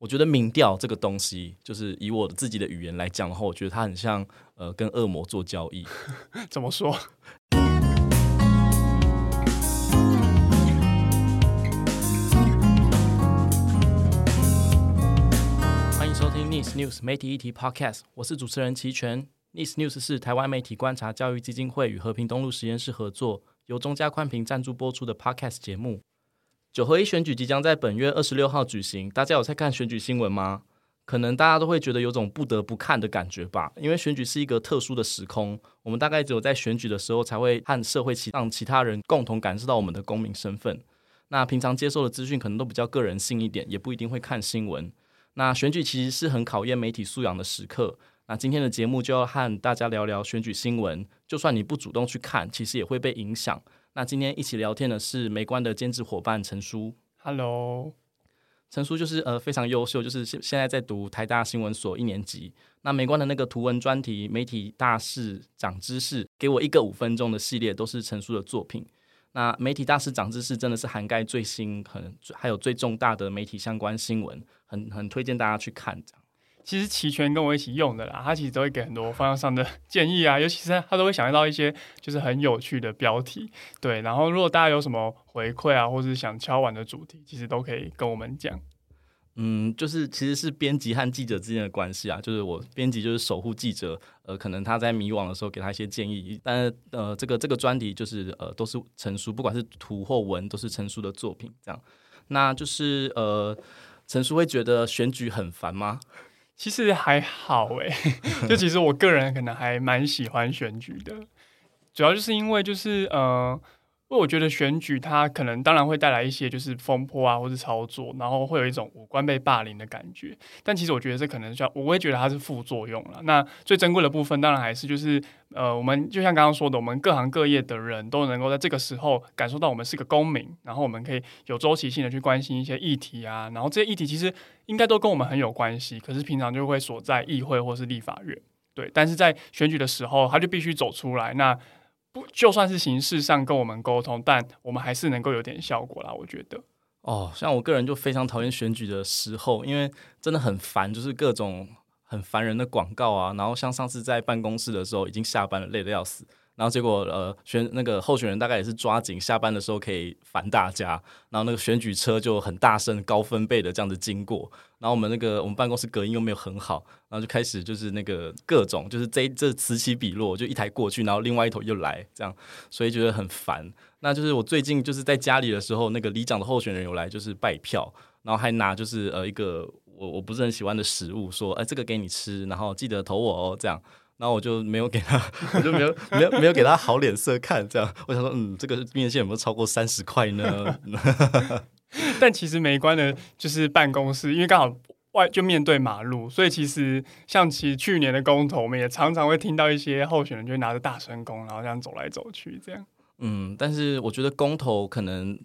我觉得民调这个东西，就是以我自己的语言来讲的话，我觉得它很像呃跟恶魔做交易。怎么说？欢迎收听 Nice News 媒体议题 Podcast，我是主持人齐全。Nice News 是台湾媒体观察教育基金会与和平东路实验室合作，由中嘉宽频赞助播出的 Podcast 节目。九合一选举即将在本月二十六号举行，大家有在看选举新闻吗？可能大家都会觉得有种不得不看的感觉吧，因为选举是一个特殊的时空，我们大概只有在选举的时候才会和社会其让其他人共同感受到我们的公民身份。那平常接受的资讯可能都比较个人性一点，也不一定会看新闻。那选举其实是很考验媒体素养的时刻。那今天的节目就要和大家聊聊选举新闻，就算你不主动去看，其实也会被影响。那今天一起聊天的是美观的兼职伙伴陈叔。Hello，陈叔就是呃非常优秀，就是现现在在读台大新闻所一年级。那美观的那个图文专题《媒体大事长知识》，给我一个五分钟的系列，都是陈叔的作品。那《媒体大事长知识》真的是涵盖最新、很还有最重大的媒体相关新闻，很很推荐大家去看。其实齐全跟我一起用的啦，他其实都会给很多方向上的建议啊，尤其是他都会想到一些就是很有趣的标题，对。然后如果大家有什么回馈啊，或是想敲完的主题，其实都可以跟我们讲。嗯，就是其实是编辑和记者之间的关系啊，就是我编辑就是守护记者，呃，可能他在迷惘的时候给他一些建议，但是呃，这个这个专题就是呃都是陈书，不管是图或文都是陈书的作品，这样。那就是呃，陈书会觉得选举很烦吗？其实还好哎，就其实我个人可能还蛮喜欢选举的，主要就是因为就是呃。因为我觉得选举它可能当然会带来一些就是风波啊，或是操作，然后会有一种五官被霸凌的感觉。但其实我觉得这可能叫我会觉得它是副作用了。那最珍贵的部分当然还是就是呃，我们就像刚刚说的，我们各行各业的人都能够在这个时候感受到我们是个公民，然后我们可以有周期性的去关心一些议题啊。然后这些议题其实应该都跟我们很有关系，可是平常就会锁在议会或是立法院。对，但是在选举的时候，他就必须走出来。那不，就算是形式上跟我们沟通，但我们还是能够有点效果啦。我觉得，哦，像我个人就非常讨厌选举的时候，因为真的很烦，就是各种很烦人的广告啊。然后像上次在办公室的时候，已经下班了，累得要死。然后结果呃选那个候选人大概也是抓紧下班的时候可以烦大家，然后那个选举车就很大声高分贝的这样子经过，然后我们那个我们办公室隔音又没有很好，然后就开始就是那个各种就是这这此起彼落，就一台过去，然后另外一头又来这样，所以觉得很烦。那就是我最近就是在家里的时候，那个里长的候选人有来就是拜票，然后还拿就是呃一个我我不是很喜欢的食物说，哎这个给你吃，然后记得投我哦这样。然后我就没有给他，我就没有没有没有给他好脸色看，这样我想说，嗯，这个面线有没有超过三十块呢？但其实媒观的，就是办公室，因为刚好外就面对马路，所以其实像其实去年的公投，我们也常常会听到一些候选人就会拿着大声公，然后这样走来走去，这样。嗯，但是我觉得公投可能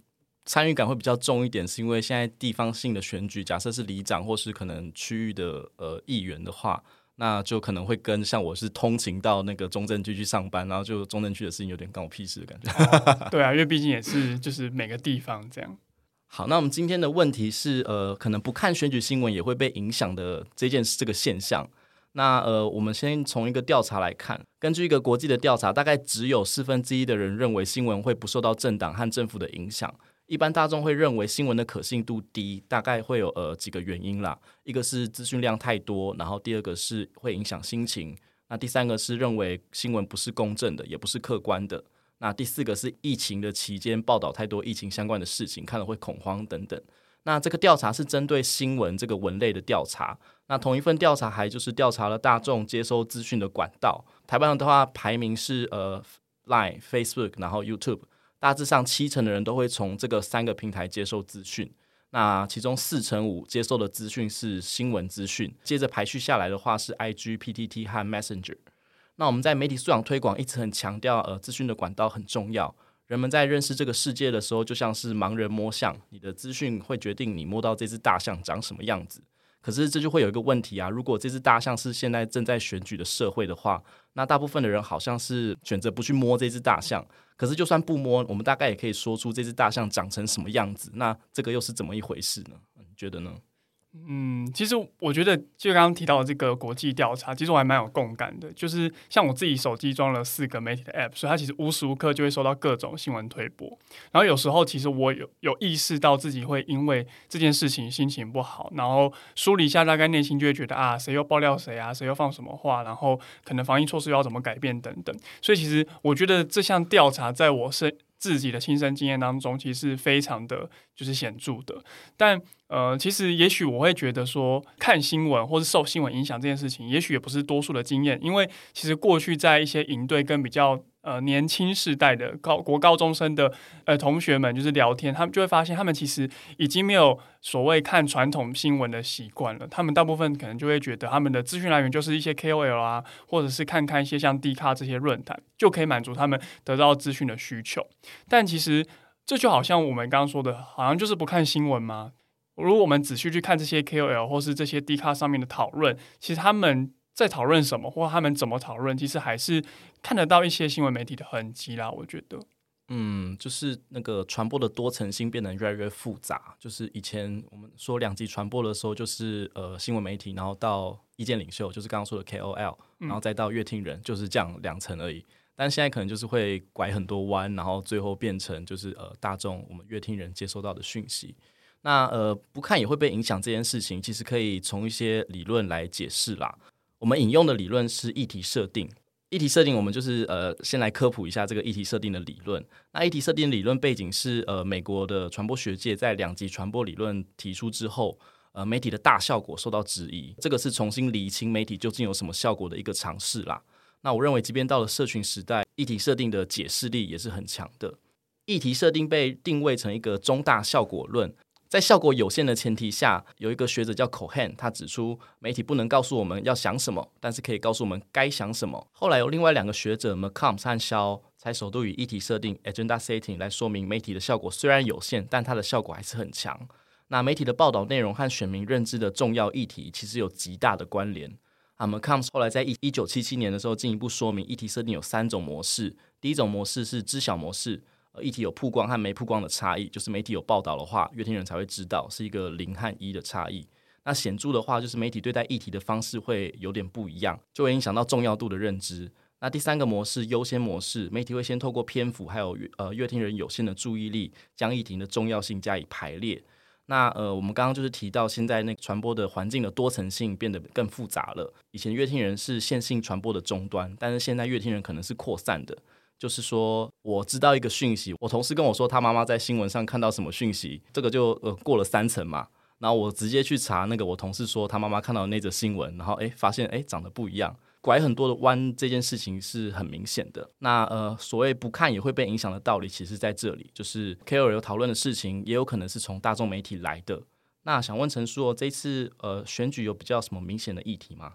参与感会比较重一点，是因为现在地方性的选举，假设是里长或是可能区域的呃议员的话。那就可能会跟像我是通勤到那个中正区去上班，然后就中正区的事情有点关我屁事的感觉。哦、对啊，因为毕竟也是就是每个地方这样。好，那我们今天的问题是呃，可能不看选举新闻也会被影响的这件事这个现象。那呃，我们先从一个调查来看，根据一个国际的调查，大概只有四分之一的人认为新闻会不受到政党和政府的影响。一般大众会认为新闻的可信度低，大概会有呃几个原因啦。一个是资讯量太多，然后第二个是会影响心情，那第三个是认为新闻不是公正的，也不是客观的。那第四个是疫情的期间报道太多疫情相关的事情，看了会恐慌等等。那这个调查是针对新闻这个文类的调查。那同一份调查还就是调查了大众接收资讯的管道。台湾的话排名是呃 Line、Facebook，然后 YouTube。大致上七成的人都会从这个三个平台接受资讯，那其中四成五接受的资讯是新闻资讯，接着排序下来的话是 IG、PTT 和 Messenger。那我们在媒体素养推广一直很强调，呃，资讯的管道很重要。人们在认识这个世界的时候，就像是盲人摸象，你的资讯会决定你摸到这只大象长什么样子。可是这就会有一个问题啊！如果这只大象是现在正在选举的社会的话，那大部分的人好像是选择不去摸这只大象。可是就算不摸，我们大概也可以说出这只大象长成什么样子。那这个又是怎么一回事呢？你觉得呢？嗯，其实我觉得，就刚刚提到的这个国际调查，其实我还蛮有共感的。就是像我自己手机装了四个媒体的 App，所以它其实无时无刻就会收到各种新闻推播。然后有时候，其实我有有意识到自己会因为这件事情心情不好，然后梳理一下，大概内心就会觉得啊，谁又爆料谁啊，谁又放什么话，然后可能防疫措施要怎么改变等等。所以其实我觉得这项调查在我身自己的亲身经验当中，其实是非常的就是显著的。但呃，其实也许我会觉得说，看新闻或是受新闻影响这件事情，也许也不是多数的经验，因为其实过去在一些营队跟比较。呃，年轻世代的高国高中生的呃同学们，就是聊天，他们就会发现，他们其实已经没有所谓看传统新闻的习惯了。他们大部分可能就会觉得，他们的资讯来源就是一些 KOL 啊，或者是看看一些像 D 卡这些论坛，就可以满足他们得到资讯的需求。但其实这就好像我们刚刚说的，好像就是不看新闻吗？如果我们仔细去看这些 KOL 或是这些 D 卡上面的讨论，其实他们。在讨论什么，或他们怎么讨论，其实还是看得到一些新闻媒体的痕迹啦。我觉得，嗯，就是那个传播的多层性变得越来越复杂。就是以前我们说两极传播的时候，就是呃新闻媒体，然后到意见领袖，就是刚刚说的 KOL，然后再到乐听人，就是这样两层而已。但现在可能就是会拐很多弯，然后最后变成就是呃大众我们乐听人接收到的讯息。那呃不看也会被影响这件事情，其实可以从一些理论来解释啦。我们引用的理论是议题设定。议题设定，我们就是呃，先来科普一下这个议题设定的理论。那议题设定理论背景是呃，美国的传播学界在两极传播理论提出之后，呃，媒体的大效果受到质疑。这个是重新理清媒体究竟有什么效果的一个尝试啦。那我认为，即便到了社群时代，议题设定的解释力也是很强的。议题设定被定位成一个中大效果论。在效果有限的前提下，有一个学者叫 Cohen，他指出媒体不能告诉我们要想什么，但是可以告诉我们该想什么。后来有另外两个学者 McCombs 和肖才首度以议题设定 （agenda setting） 来说明媒体的效果虽然有限，但它的效果还是很强。那媒体的报道内容和选民认知的重要议题其实有极大的关联。啊，McCombs 后来在一一九七七年的时候进一步说明，议题设定有三种模式。第一种模式是知晓模式。呃，议题有曝光和没曝光的差异，就是媒体有报道的话，阅听人才会知道，是一个零和一的差异。那显著的话，就是媒体对待议题的方式会有点不一样，就会影响到重要度的认知。那第三个模式，优先模式，媒体会先透过篇幅还有呃阅听人有限的注意力，将议题的重要性加以排列。那呃，我们刚刚就是提到，现在那个传播的环境的多层性变得更复杂了。以前阅听人是线性传播的终端，但是现在阅听人可能是扩散的。就是说，我知道一个讯息，我同事跟我说他妈妈在新闻上看到什么讯息，这个就呃过了三层嘛。然后我直接去查那个我同事说他妈妈看到那则新闻，然后诶发现诶长得不一样，拐很多的弯，这件事情是很明显的。那呃所谓不看也会被影响的道理，其实在这里，就是 KOL 有讨论的事情，也有可能是从大众媒体来的。那想问陈叔，这次呃选举有比较什么明显的议题吗？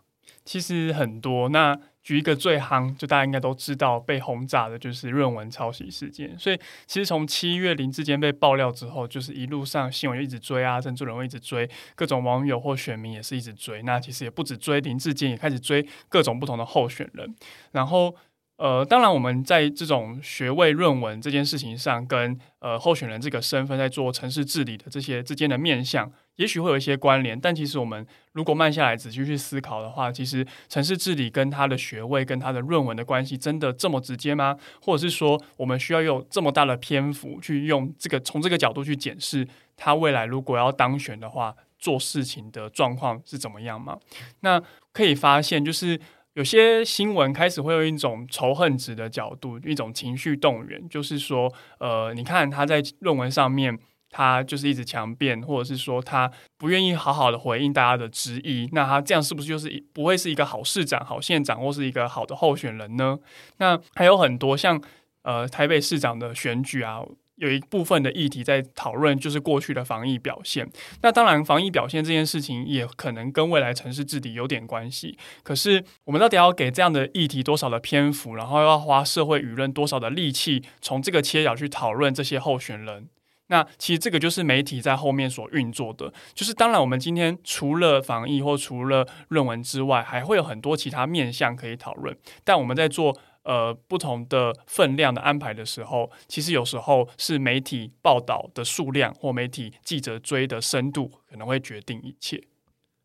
其实很多，那举一个最夯，就大家应该都知道被轰炸的就是论文抄袭事件。所以其实从七月林志坚被爆料之后，就是一路上新闻就一直追啊，珍珠人会一直追，各种网友或选民也是一直追。那其实也不止追林志坚，也开始追各种不同的候选人。然后呃，当然我们在这种学位论文这件事情上，跟呃候选人这个身份在做城市治理的这些之间的面向。也许会有一些关联，但其实我们如果慢下来仔细去思考的话，其实城市治理跟他的学位跟他的论文的关系真的这么直接吗？或者是说，我们需要有这么大的篇幅去用这个从这个角度去检视他未来如果要当选的话，做事情的状况是怎么样吗？那可以发现，就是有些新闻开始会用一种仇恨值的角度，一种情绪动员，就是说，呃，你看他在论文上面。他就是一直强辩，或者是说他不愿意好好的回应大家的质疑，那他这样是不是就是不会是一个好市长、好县长，或是一个好的候选人呢？那还有很多像呃台北市长的选举啊，有一部分的议题在讨论就是过去的防疫表现。那当然，防疫表现这件事情也可能跟未来城市治理有点关系。可是我们到底要给这样的议题多少的篇幅，然后要花社会舆论多少的力气，从这个切角去讨论这些候选人？那其实这个就是媒体在后面所运作的，就是当然我们今天除了防疫或除了论文之外，还会有很多其他面向可以讨论。但我们在做呃不同的分量的安排的时候，其实有时候是媒体报道的数量或媒体记者追的深度可能会决定一切。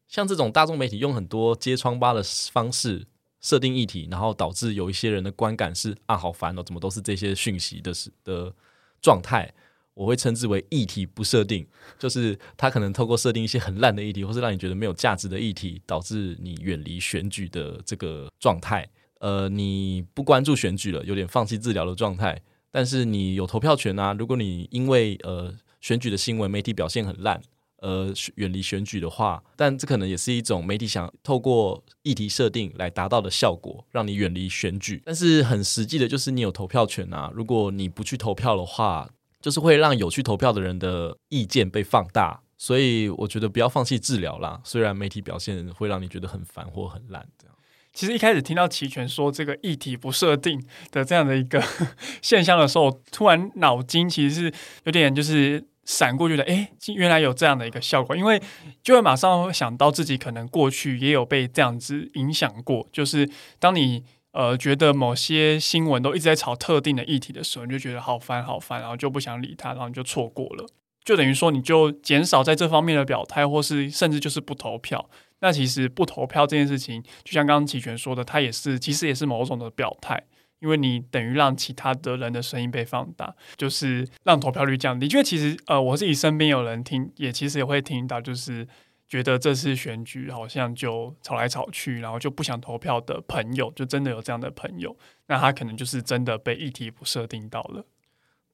像这种大众媒体用很多揭疮疤的方式设定议题，然后导致有一些人的观感是啊，好烦哦，怎么都是这些讯息的的状态。我会称之为议题不设定，就是他可能透过设定一些很烂的议题，或是让你觉得没有价值的议题，导致你远离选举的这个状态。呃，你不关注选举了，有点放弃治疗的状态。但是你有投票权啊！如果你因为呃选举的新闻媒体表现很烂，呃远离选举的话，但这可能也是一种媒体想透过议题设定来达到的效果，让你远离选举。但是很实际的就是你有投票权啊！如果你不去投票的话，就是会让有去投票的人的意见被放大，所以我觉得不要放弃治疗啦。虽然媒体表现会让你觉得很烦或很烂，这样。其实一开始听到齐全说这个议题不设定的这样的一个 现象的时候，突然脑筋其实是有点就是闪过，觉得哎，原来有这样的一个效果，因为就会马上想到自己可能过去也有被这样子影响过，就是当你。呃，觉得某些新闻都一直在炒特定的议题的时候，你就觉得好烦好烦，然后就不想理他，然后你就错过了，就等于说你就减少在这方面的表态，或是甚至就是不投票。那其实不投票这件事情，就像刚刚齐全说的，它也是其实也是某种的表态，因为你等于让其他的人的声音被放大，就是让投票率降低。因为其实呃，我自己身边有人听，也其实也会听到，就是。觉得这次选举好像就吵来吵去，然后就不想投票的朋友，就真的有这样的朋友，那他可能就是真的被议题不设定到了。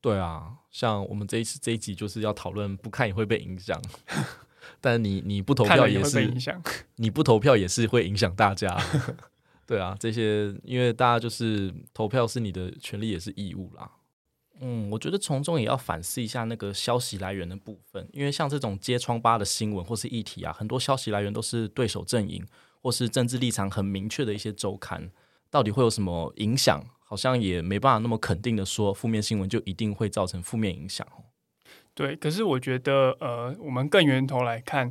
对啊，像我们这一次这一集就是要讨论不看也会被影响，但你你不投票也是影响，你不投票也是会影响大家。对啊，这些因为大家就是投票是你的权利也是义务啦。嗯，我觉得从中也要反思一下那个消息来源的部分，因为像这种揭疮疤的新闻或是议题啊，很多消息来源都是对手阵营或是政治立场很明确的一些周刊，到底会有什么影响？好像也没办法那么肯定的说，负面新闻就一定会造成负面影响。对，可是我觉得，呃，我们更源头来看，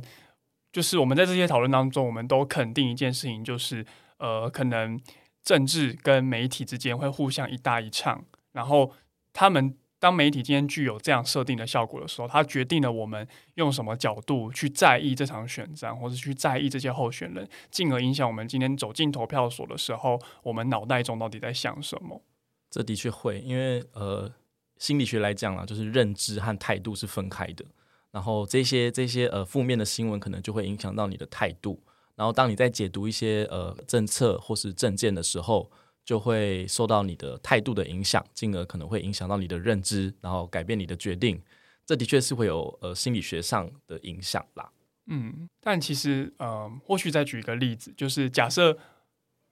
就是我们在这些讨论当中，我们都肯定一件事情，就是呃，可能政治跟媒体之间会互相一搭一唱，然后。他们当媒体今天具有这样设定的效果的时候，它决定了我们用什么角度去在意这场选战，或者去在意这些候选人，进而影响我们今天走进投票所的时候，我们脑袋中到底在想什么？这的确会，因为呃，心理学来讲啊，就是认知和态度是分开的。然后这些这些呃负面的新闻可能就会影响到你的态度。然后当你在解读一些呃政策或是政见的时候，就会受到你的态度的影响，进而可能会影响到你的认知，然后改变你的决定。这的确是会有呃心理学上的影响啦。嗯，但其实呃，或许再举一个例子，就是假设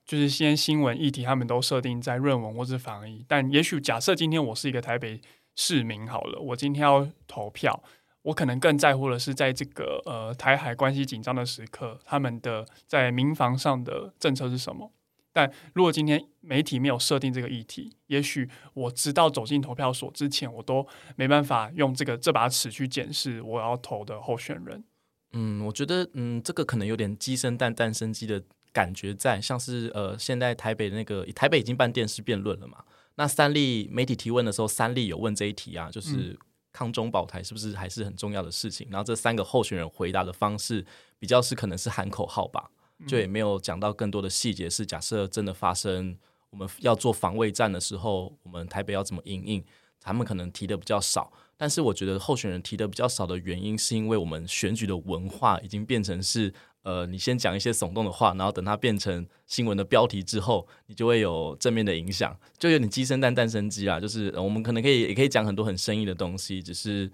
就是先新闻议题他们都设定在论文或是防疫，但也许假设今天我是一个台北市民好了，我今天要投票，我可能更在乎的是在这个呃台海关系紧张的时刻，他们的在民防上的政策是什么？但如果今天媒体没有设定这个议题，也许我直到走进投票所之前，我都没办法用这个这把尺去检视我要投的候选人。嗯，我觉得嗯，这个可能有点鸡生蛋，蛋生鸡的感觉在，像是呃，现在台北的那个台北已经办电视辩论了嘛？那三立媒体提问的时候，三立有问这一题啊，就是抗中保台是不是还是很重要的事情？然后这三个候选人回答的方式比较是可能是喊口号吧。就也没有讲到更多的细节，是假设真的发生，我们要做防卫战的时候，我们台北要怎么应应？他们可能提的比较少，但是我觉得候选人提的比较少的原因，是因为我们选举的文化已经变成是，呃，你先讲一些耸动的话，然后等它变成新闻的标题之后，你就会有正面的影响，就有点鸡生蛋，蛋生鸡啦。就是我们可能可以也可以讲很多很生硬的东西，只是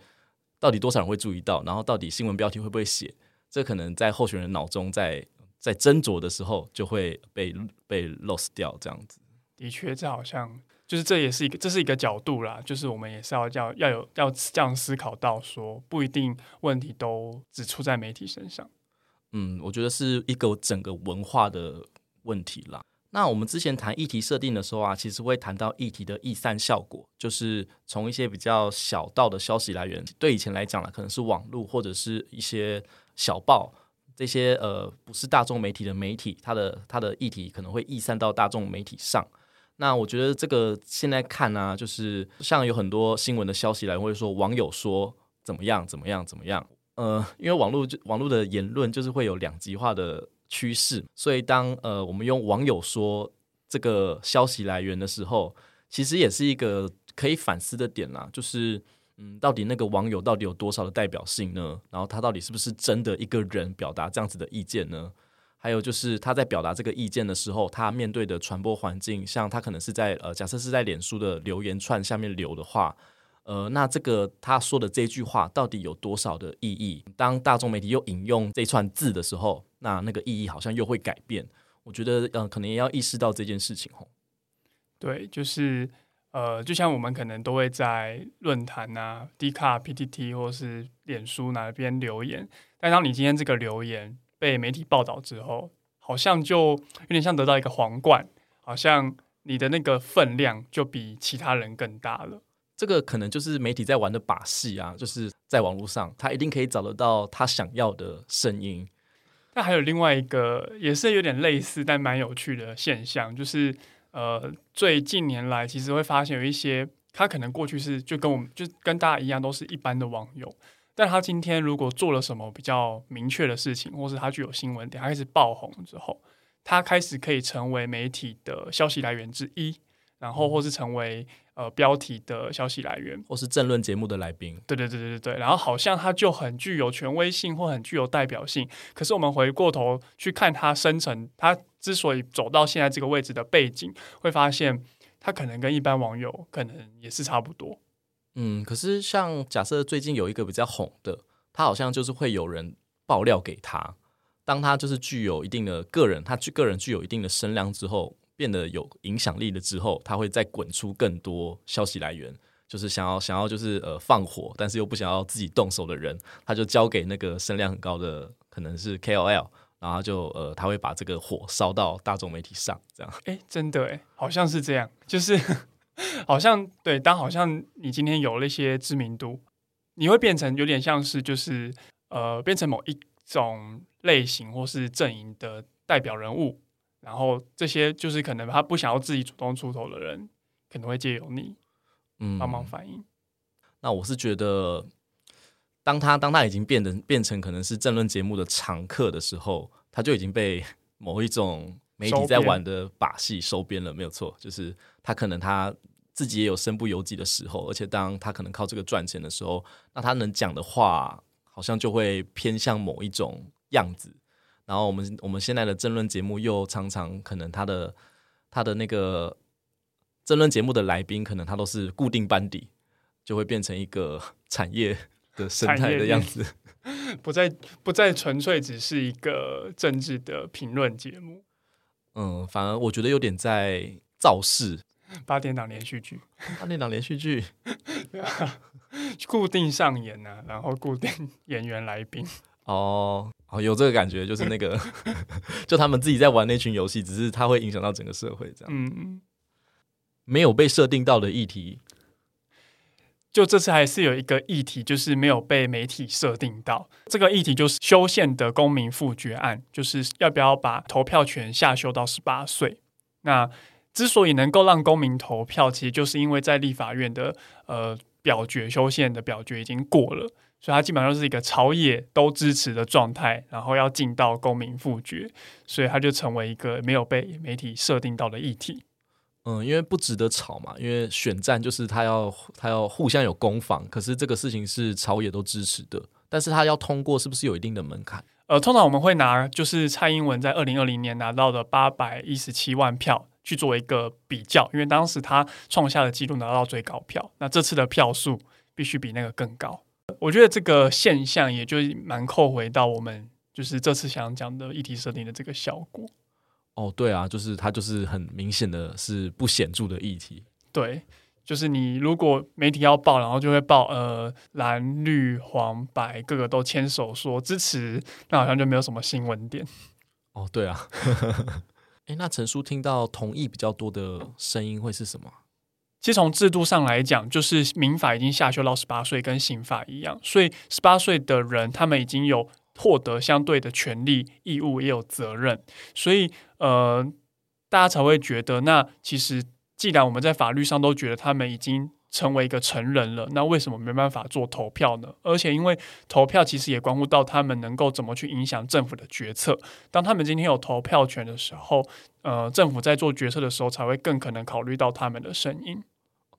到底多少人会注意到，然后到底新闻标题会不会写，这可能在候选人脑中在。在斟酌的时候就会被被 lost 掉，这样子。的确，这好像就是这也是一个这是一个角度啦，就是我们也是要要要有要这样思考到说，不一定问题都只出在媒体身上。嗯，我觉得是一个整个文化的问题啦。那我们之前谈议题设定的时候啊，其实会谈到议题的易散效果，就是从一些比较小道的消息来源，对以前来讲呢，可能是网络或者是一些小报。这些呃不是大众媒体的媒体，它的它的议题可能会溢散到大众媒体上。那我觉得这个现在看呢、就是像有很多新闻的消息来，会说网友说怎么样怎么样怎么样。呃，因为网络就网络的言论就是会有两极化的趋势，所以当呃我们用网友说这个消息来源的时候，其实也是一个可以反思的点啦，就是嗯，到底那个网友到底有多少的代表性呢？然后他到底是不是真的一个人表达这样子的意见呢？还有就是他在表达这个意见的时候，他面对的传播环境，像他可能是在呃，假设是在脸书的留言串下面留的话。呃，那这个他说的这句话到底有多少的意义？当大众媒体又引用这串字的时候，那那个意义好像又会改变。我觉得，呃，可能也要意识到这件事情吼。对，就是呃，就像我们可能都会在论坛啊、D 卡、PTT 或是脸书哪边留言，但当你今天这个留言被媒体报道之后，好像就有点像得到一个皇冠，好像你的那个分量就比其他人更大了。这个可能就是媒体在玩的把戏啊，就是在网络上，他一定可以找得到他想要的声音。那还有另外一个也是有点类似但蛮有趣的现象，就是呃，最近年来其实会发现有一些他可能过去是就跟我们就跟大家一样都是一般的网友，但他今天如果做了什么比较明确的事情，或是他具有新闻点，他开始爆红之后，他开始可以成为媒体的消息来源之一。然后，或是成为呃标题的消息来源，或是政论节目的来宾。对对对对对。然后好像他就很具有权威性，或很具有代表性。可是我们回过头去看他生成，他之所以走到现在这个位置的背景，会发现他可能跟一般网友可能也是差不多。嗯，可是像假设最近有一个比较红的，他好像就是会有人爆料给他，当他就是具有一定的个人，他具个人具有一定的声量之后。变得有影响力了之后，他会再滚出更多消息来源，就是想要想要就是呃放火，但是又不想要自己动手的人，他就交给那个声量很高的可能是 KOL，然后就呃他会把这个火烧到大众媒体上，这样。哎，真的哎，好像是这样，就是 好像对，当好像你今天有了一些知名度，你会变成有点像是就是呃变成某一种类型或是阵营的代表人物。然后这些就是可能他不想要自己主动出头的人，可能会借由你，嗯，帮忙反映。嗯，那我是觉得，当他当他已经变得变成可能是政论节目的常客的时候，他就已经被 某一种媒体在玩的把戏收编了，没有错。就是他可能他自己也有身不由己的时候，而且当他可能靠这个赚钱的时候，那他能讲的话好像就会偏向某一种样子。然后我们我们现在的政论节目又常常可能他的他的那个政论节目的来宾可能他都是固定班底，就会变成一个 产业的生态的样子，不再不再纯粹只是一个政治的评论节目。嗯，反而我觉得有点在造势。八点档连续剧，八点档连续剧，固定上演啊，然后固定演员来宾。哦。哦，有这个感觉，就是那个，就他们自己在玩那群游戏，只是它会影响到整个社会，这样。嗯嗯，没有被设定到的议题，就这次还是有一个议题，就是没有被媒体设定到。这个议题就是修宪的公民复决案，就是要不要把投票权下修到十八岁。那之所以能够让公民投票，其实就是因为在立法院的呃表决修宪的表决已经过了。所以它基本上是一个朝野都支持的状态，然后要进到公民复决，所以它就成为一个没有被媒体设定到的议题。嗯，因为不值得吵嘛，因为选战就是他要他要互相有攻防，可是这个事情是朝野都支持的，但是他要通过是不是有一定的门槛？呃，通常我们会拿就是蔡英文在二零二零年拿到的八百一十七万票去做一个比较，因为当时他创下的纪录拿到最高票，那这次的票数必须比那个更高。我觉得这个现象也就蛮扣回到我们就是这次想讲的议题设定的这个效果。哦，对啊，就是它就是很明显的是不显著的议题。对，就是你如果媒体要报，然后就会报呃蓝绿黄白各个都牵手说支持，那好像就没有什么新闻点。哦，对啊。哎，那陈叔听到同意比较多的声音会是什么？其实从制度上来讲，就是民法已经下修到十八岁，跟刑法一样，所以十八岁的人他们已经有获得相对的权利、义务，也有责任，所以呃，大家才会觉得，那其实既然我们在法律上都觉得他们已经成为一个成人了，那为什么没办法做投票呢？而且因为投票其实也关乎到他们能够怎么去影响政府的决策。当他们今天有投票权的时候，呃，政府在做决策的时候才会更可能考虑到他们的声音。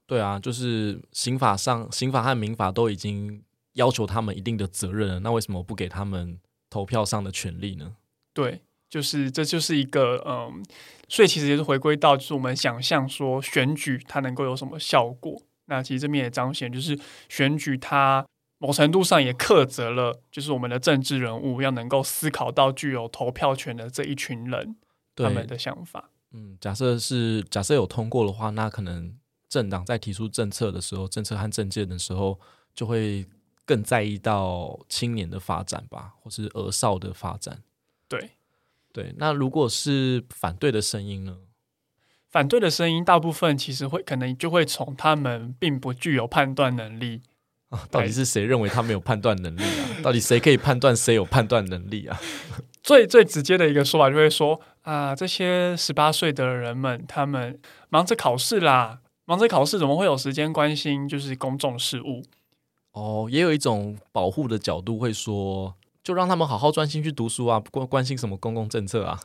对啊，就是刑法上，刑法和民法都已经要求他们一定的责任了，那为什么不给他们投票上的权利呢？对，就是这就是一个嗯，所以其实也是回归到就是我们想象说选举它能够有什么效果。那其实这边也彰显，就是选举它某程度上也苛责了，就是我们的政治人物要能够思考到具有投票权的这一群人他们的想法。嗯，假设是假设有通过的话，那可能政党在提出政策的时候，政策和政见的时候，就会更在意到青年的发展吧，或是儿少的发展。对对，那如果是反对的声音呢？反对的声音，大部分其实会可能就会从他们并不具有判断能力啊。到底是谁认为他没有判断能力啊？到底谁可以判断谁有判断能力啊？最最直接的一个说法就会说啊，这些十八岁的人们，他们忙着考试啦，忙着考试，怎么会有时间关心就是公众事务？哦，也有一种保护的角度会说。就让他们好好专心去读书啊，不关关心什么公共政策啊。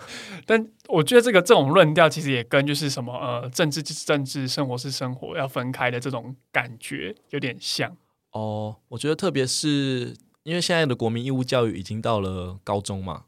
但我觉得这个这种论调其实也跟就是什么呃，政治就是政治，生活是生活要分开的这种感觉有点像。哦，我觉得特别是因为现在的国民义务教育已经到了高中嘛，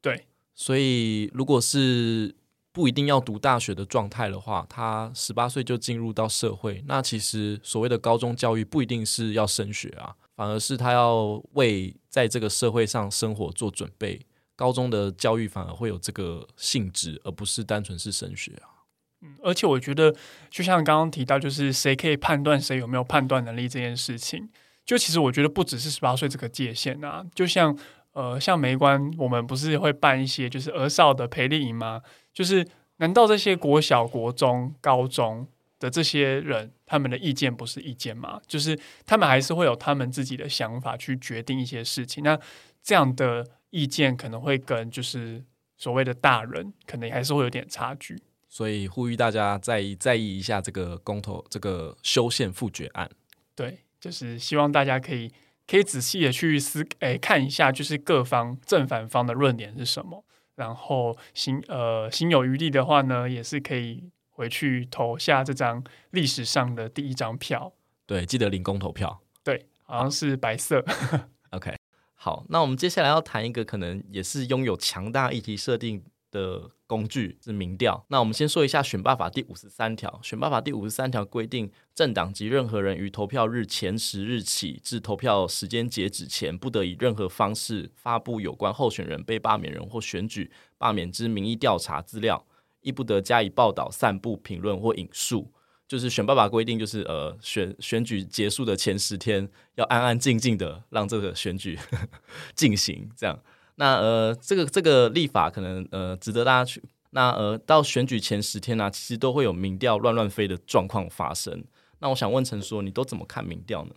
对，所以如果是不一定要读大学的状态的话，他十八岁就进入到社会，那其实所谓的高中教育不一定是要升学啊。反而是他要为在这个社会上生活做准备，高中的教育反而会有这个性质，而不是单纯是升学啊。嗯，而且我觉得，就像刚刚提到，就是谁可以判断谁有没有判断能力这件事情，就其实我觉得不只是十八岁这个界限啊。就像呃，像梅关，我们不是会办一些就是儿少的培力营吗？就是难道这些国小、国中、高中？的这些人，他们的意见不是意见吗？就是他们还是会有他们自己的想法去决定一些事情。那这样的意见可能会跟就是所谓的大人，可能还是会有点差距。所以呼吁大家在意在意一下这个公投这个修宪复决案。对，就是希望大家可以可以仔细的去思诶、欸、看一下，就是各方正反方的论点是什么。然后心呃心有余力的话呢，也是可以。回去投下这张历史上的第一张票。对，记得领公投票。对，好像是白色。OK，好，那我们接下来要谈一个可能也是拥有强大议题设定的工具，是民调。那我们先说一下选罢法第五十三条。选罢法第五十三条规定，政党及任何人于投票日前十日起至投票时间截止前，不得以任何方式发布有关候选人、被罢免人或选举罢免之民意调查资料。亦不得加以报道、散布、评论或引述。就是选罢法规定，就是呃，选选举结束的前十天，要安安静静的让这个选举 进行。这样，那呃，这个这个立法可能呃，值得大家去。那呃，到选举前十天呢、啊，其实都会有民调乱乱飞的状况发生。那我想问陈说，你都怎么看民调呢？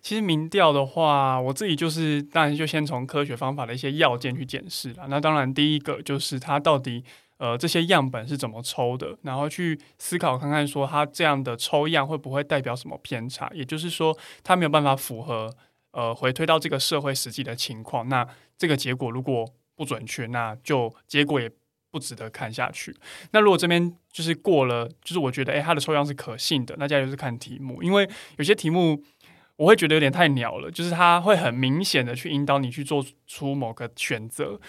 其实民调的话，我自己就是当然就先从科学方法的一些要件去检视了。那当然，第一个就是它到底。呃，这些样本是怎么抽的？然后去思考看看，说他这样的抽样会不会代表什么偏差？也就是说，他没有办法符合呃回推到这个社会实际的情况。那这个结果如果不准确，那就结果也不值得看下去。那如果这边就是过了，就是我觉得诶，他的抽样是可信的，那接下来就是看题目，因为有些题目我会觉得有点太鸟了，就是他会很明显的去引导你去做出某个选择。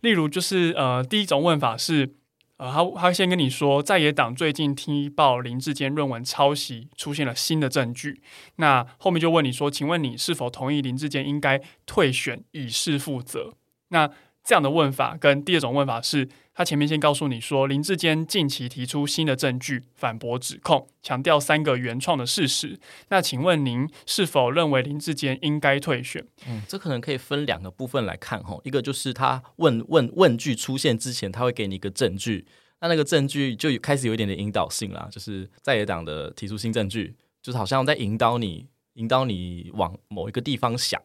例如，就是呃，第一种问法是。呃，他他先跟你说，在野党最近听报林志坚论文抄袭，出现了新的证据。那后面就问你说，请问你是否同意林志坚应该退选，以示负责？那这样的问法跟第二种问法是。他前面先告诉你说，林志坚近期提出新的证据反驳指控，强调三个原创的事实。那请问您是否认为林志坚应该退选？嗯，这可能可以分两个部分来看哈。一个就是他问问问句出现之前，他会给你一个证据，那那个证据就开始有一点点引导性啦，就是在野党的提出新证据，就是好像在引导你，引导你往某一个地方想。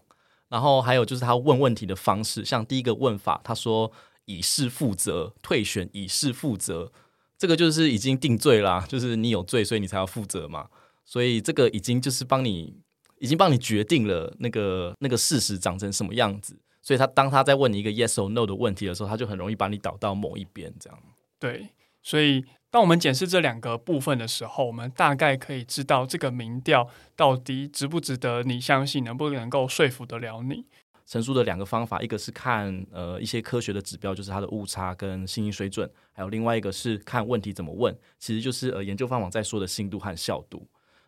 然后还有就是他问问题的方式，像第一个问法，他说。以示负责，退选以示负责，这个就是已经定罪啦，就是你有罪，所以你才要负责嘛。所以这个已经就是帮你，已经帮你决定了那个那个事实长成什么样子。所以他当他在问你一个 yes or no 的问题的时候，他就很容易把你导到某一边，这样。对，所以当我们检视这两个部分的时候，我们大概可以知道这个民调到底值不值得你相信，能不能够说服得了你。陈述的两个方法，一个是看呃一些科学的指标，就是它的误差跟信息水准，还有另外一个是看问题怎么问，其实就是呃研究方法在说的信度和效度。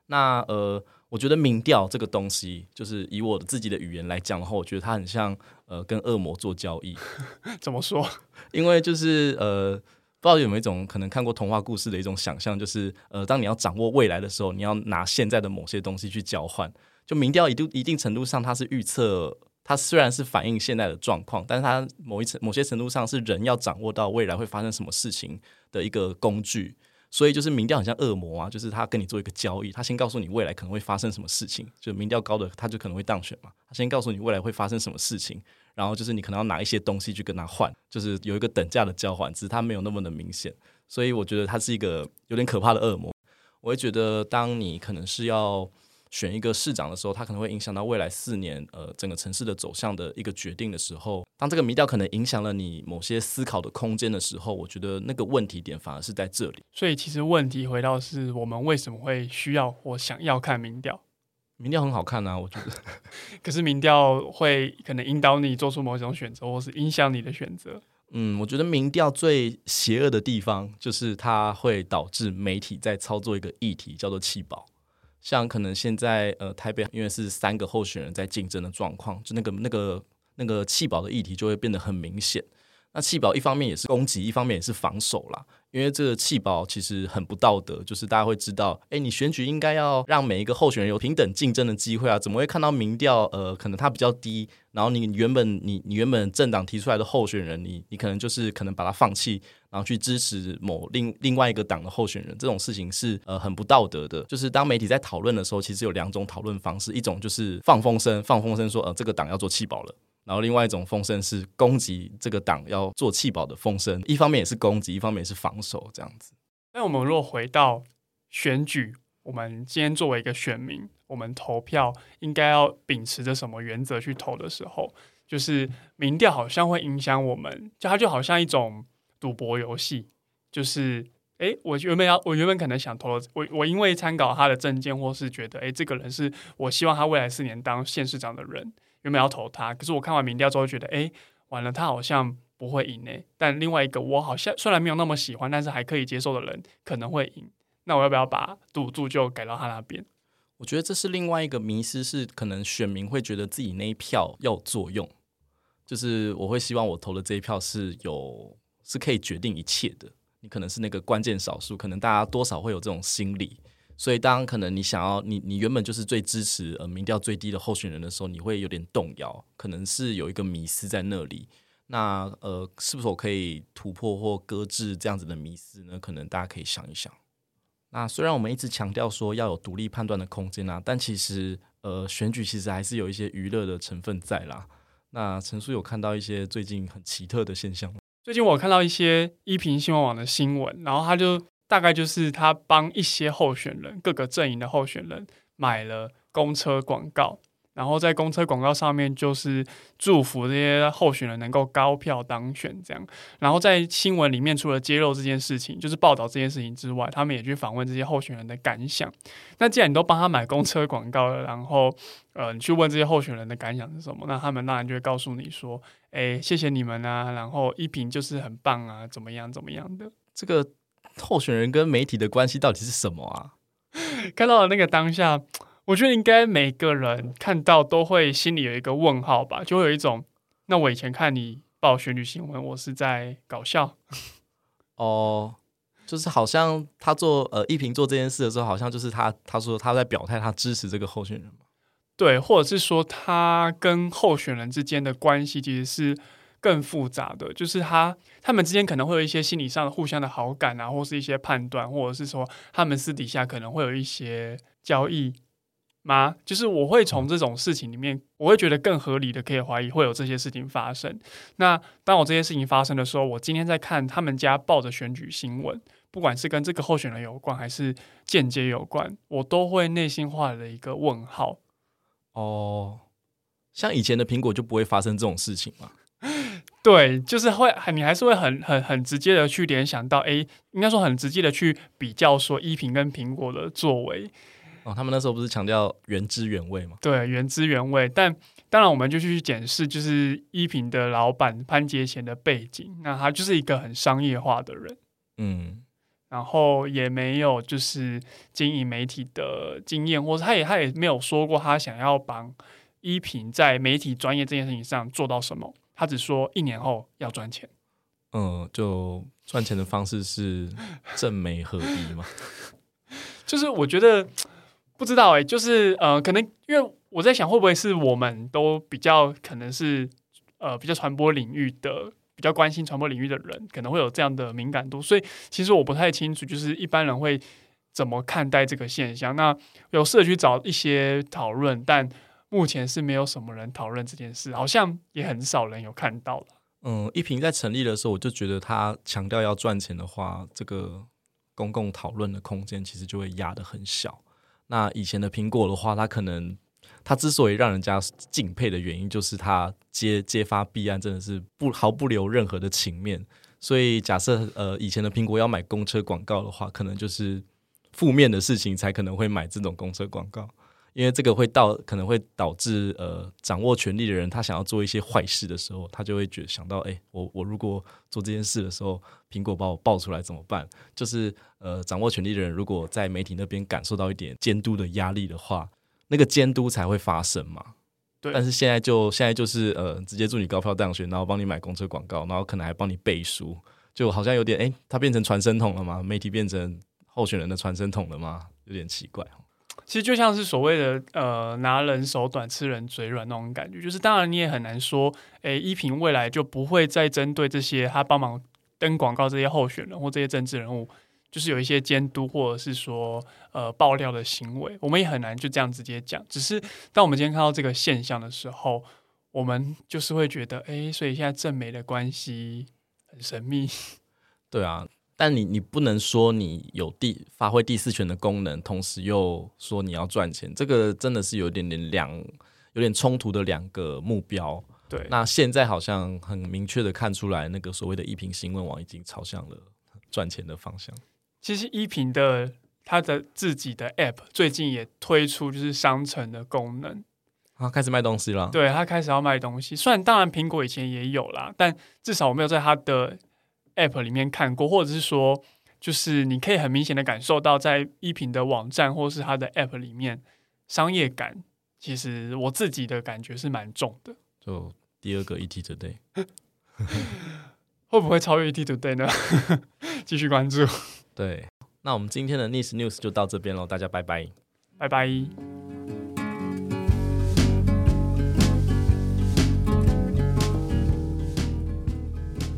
那呃，我觉得民调这个东西，就是以我的自己的语言来讲的话，我觉得它很像呃跟恶魔做交易。怎么说？因为就是呃，不知道有没有一种可能看过童话故事的一种想象，就是呃，当你要掌握未来的时候，你要拿现在的某些东西去交换。就民调一度一定程度上，它是预测。它虽然是反映现在的状况，但是它某一层、某些程度上是人要掌握到未来会发生什么事情的一个工具。所以就是民调很像恶魔啊，就是他跟你做一个交易，他先告诉你未来可能会发生什么事情，就民调高的他就可能会当选嘛。他先告诉你未来会发生什么事情，然后就是你可能要拿一些东西去跟他换，就是有一个等价的交换，只是他没有那么的明显。所以我觉得他是一个有点可怕的恶魔。我会觉得，当你可能是要。选一个市长的时候，他可能会影响到未来四年呃整个城市的走向的一个决定的时候，当这个民调可能影响了你某些思考的空间的时候，我觉得那个问题点反而是在这里。所以其实问题回到是我们为什么会需要或想要看民调？民调很好看啊，我觉得。可是民调会可能引导你做出某种选择，或是影响你的选择。嗯，我觉得民调最邪恶的地方就是它会导致媒体在操作一个议题，叫做弃保。像可能现在呃台北因为是三个候选人在竞争的状况，就那个那个那个弃保的议题就会变得很明显。那弃保一方面也是攻击，一方面也是防守啦。因为这个弃保其实很不道德，就是大家会知道，哎，你选举应该要让每一个候选人有平等竞争的机会啊，怎么会看到民调呃可能他比较低，然后你原本你你原本政党提出来的候选人，你你可能就是可能把他放弃，然后去支持某另另外一个党的候选人，这种事情是呃很不道德的。就是当媒体在讨论的时候，其实有两种讨论方式，一种就是放风声，放风声说呃这个党要做弃保了。然后，另外一种风声是攻击这个党要做弃保的风声，一方面也是攻击，一方面也是防守，这样子。那我们如果回到选举，我们今天作为一个选民，我们投票应该要秉持着什么原则去投的时候，就是民调好像会影响我们，就它就好像一种赌博游戏，就是诶，我原本要，我原本可能想投我，我因为参考他的政见，或是觉得诶，这个人是我希望他未来四年当县市长的人。原本要投他，可是我看完民调之后觉得，哎，完了，他好像不会赢诶。但另外一个，我好像虽然没有那么喜欢，但是还可以接受的人可能会赢。那我要不要把赌注就改到他那边？我觉得这是另外一个迷失，是可能选民会觉得自己那一票要有作用，就是我会希望我投的这一票是有是可以决定一切的。你可能是那个关键少数，可能大家多少会有这种心理。所以，当可能你想要你你原本就是最支持呃民调最低的候选人的时候，你会有点动摇，可能是有一个迷思在那里。那呃，是不是我可以突破或搁置这样子的迷思呢？可能大家可以想一想。那虽然我们一直强调说要有独立判断的空间啊，但其实呃，选举其实还是有一些娱乐的成分在啦。那陈叔有看到一些最近很奇特的现象？最近我看到一些一评新闻网的新闻，然后他就。大概就是他帮一些候选人，各个阵营的候选人买了公车广告，然后在公车广告上面就是祝福这些候选人能够高票当选这样。然后在新闻里面，除了揭露这件事情，就是报道这件事情之外，他们也去访问这些候选人的感想。那既然你都帮他买公车广告了，然后呃，你去问这些候选人的感想是什么？那他们当然就会告诉你说：“哎，谢谢你们啊，然后一平就是很棒啊，怎么样怎么样的。”这个。候选人跟媒体的关系到底是什么啊？看到了那个当下，我觉得应该每个人看到都会心里有一个问号吧，就会有一种，那我以前看你报选举新闻，我是在搞笑 哦，就是好像他做呃一平做这件事的时候，好像就是他他说他在表态，他支持这个候选人嘛，对，或者是说他跟候选人之间的关系其实是。更复杂的就是他他们之间可能会有一些心理上的互相的好感啊，或是一些判断，或者是说他们私底下可能会有一些交易吗？就是我会从这种事情里面，我会觉得更合理的可以怀疑会有这些事情发生。那当我这些事情发生的时候，我今天在看他们家报的选举新闻，不管是跟这个候选人有关，还是间接有关，我都会内心画了一个问号。哦，像以前的苹果就不会发生这种事情吗？对，就是会，你还是会很很很直接的去联想到，哎，应该说很直接的去比较说依苹跟苹果的作为。哦，他们那时候不是强调原汁原味吗？对，原汁原味。但当然，我们就去检视，就是依苹的老板潘杰贤的背景，那他就是一个很商业化的人，嗯，然后也没有就是经营媒体的经验，或者他也他也没有说过他想要帮依苹在媒体专业这件事情上做到什么。他只说一年后要赚钱，嗯，就赚钱的方式是正媒合一嘛？就是我觉得不知道哎、欸，就是呃，可能因为我在想，会不会是我们都比较可能是呃比较传播领域的，比较关心传播领域的人，可能会有这样的敏感度，所以其实我不太清楚，就是一般人会怎么看待这个现象。那有试着去找一些讨论，但。目前是没有什么人讨论这件事，好像也很少人有看到了。嗯，一平在成立的时候，我就觉得他强调要赚钱的话，这个公共讨论的空间其实就会压得很小。那以前的苹果的话，它可能它之所以让人家敬佩的原因，就是它揭揭发弊案真的是不毫不留任何的情面。所以假设呃以前的苹果要买公车广告的话，可能就是负面的事情才可能会买这种公车广告。因为这个会到可能会导致呃掌握权力的人，他想要做一些坏事的时候，他就会觉得想到，哎，我我如果做这件事的时候，苹果把我爆出来怎么办？就是呃掌握权力的人，如果在媒体那边感受到一点监督的压力的话，那个监督才会发生嘛。对。但是现在就现在就是呃直接祝你高票当选，然后帮你买公车广告，然后可能还帮你背书，就好像有点哎，他变成传声筒了吗？媒体变成候选人的传声筒了吗？有点奇怪。其实就像是所谓的呃拿人手短吃人嘴软那种感觉，就是当然你也很难说，诶，依萍未来就不会再针对这些他帮忙登广告这些候选人或这些政治人物，就是有一些监督或者是说呃爆料的行为，我们也很难就这样直接讲。只是当我们今天看到这个现象的时候，我们就是会觉得，诶，所以现在正媒的关系很神秘。对啊。但你你不能说你有第发挥第四权的功能，同时又说你要赚钱，这个真的是有点点两有点冲突的两个目标。对，那现在好像很明确的看出来，那个所谓的依苹新闻网已经朝向了赚钱的方向。其实依苹的它的自己的 App 最近也推出就是商城的功能，啊，开始卖东西了。对，它开始要卖东西，虽然当然苹果以前也有啦，但至少我没有在它的。App 里面看过，或者是说，就是你可以很明显的感受到，在一品的网站或是它的 App 里面，商业感其实我自己的感觉是蛮重的。就第二个 ET Today，会不会超越 ET Today 呢？继续关注。对，那我们今天的 Nice News 就到这边喽，大家拜拜，拜拜。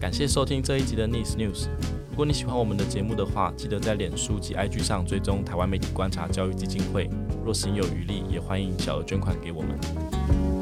感谢收听这一集的 Nice News。如果你喜欢我们的节目的话，记得在脸书及 IG 上追踪台湾媒体观察教育基金会。若行有余力，也欢迎小额捐款给我们。